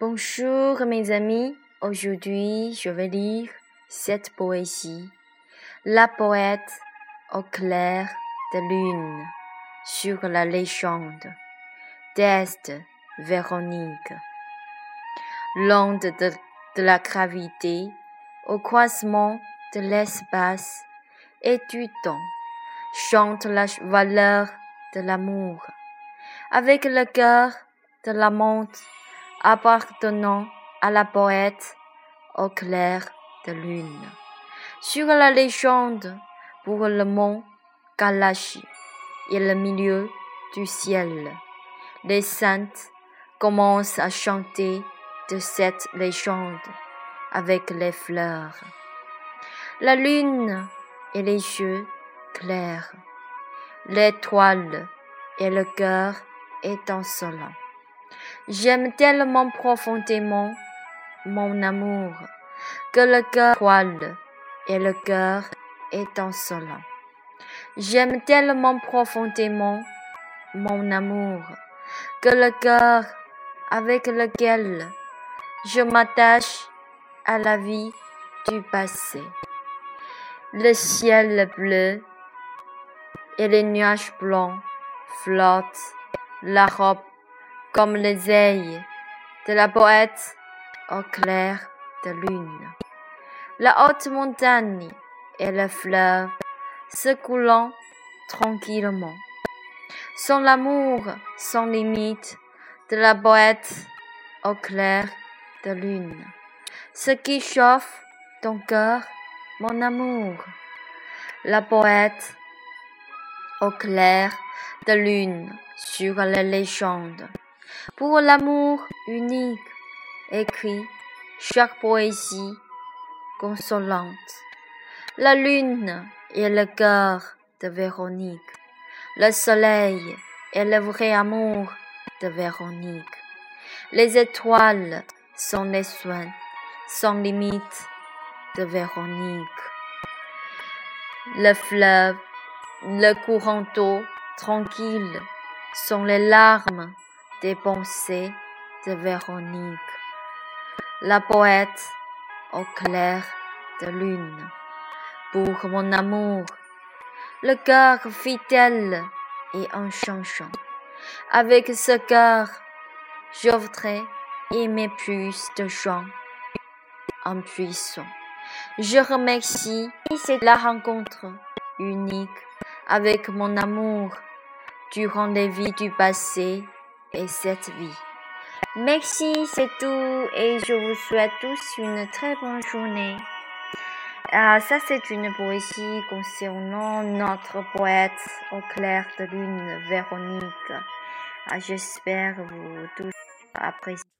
Bonjour mes amis, aujourd'hui je vais lire cette poésie. La poète au clair de lune sur la légende d'Est Véronique. L'onde de, la gravité au croisement de l'espace et du temps chante la valeur de l'amour avec le cœur de l'amante appartenant à la poète au clair de lune. Sur la légende pour le mont Kalashi et le milieu du ciel, les saintes commencent à chanter de cette légende avec les fleurs. La lune et les yeux clairs, l'étoile et le cœur étincelant. J'aime tellement profondément mon amour que le cœur poile et le cœur étincelant. J'aime tellement profondément mon amour que le cœur avec lequel je m'attache à la vie du passé. Le ciel bleu et les nuages blancs flottent la robe comme les ailes de la poète au clair de lune. La haute montagne et le fleuve se coulant tranquillement. Sans l'amour sans limite de la poète au clair de lune. Ce qui chauffe ton cœur, mon amour. La poète au clair de lune sur les légendes pour l'amour unique, écrit chaque poésie consolante. La lune est le cœur de Véronique, le soleil est le vrai amour de Véronique. Les étoiles sont les soins sans limite de Véronique. Le fleuve, le courant d'eau tranquille sont les larmes des pensées de Véronique, la poète au clair de lune. Pour mon amour, le cœur fidèle et enchantant. Avec ce cœur, j'offrais et mes plus de chants en puissant. Je remercie la rencontre unique avec mon amour durant les vies du passé et cette vie. Merci, c'est tout et je vous souhaite tous une très bonne journée. Ah, ça, c'est une poésie concernant notre poète au clair de lune, Véronique. Ah, J'espère vous tous apprécier.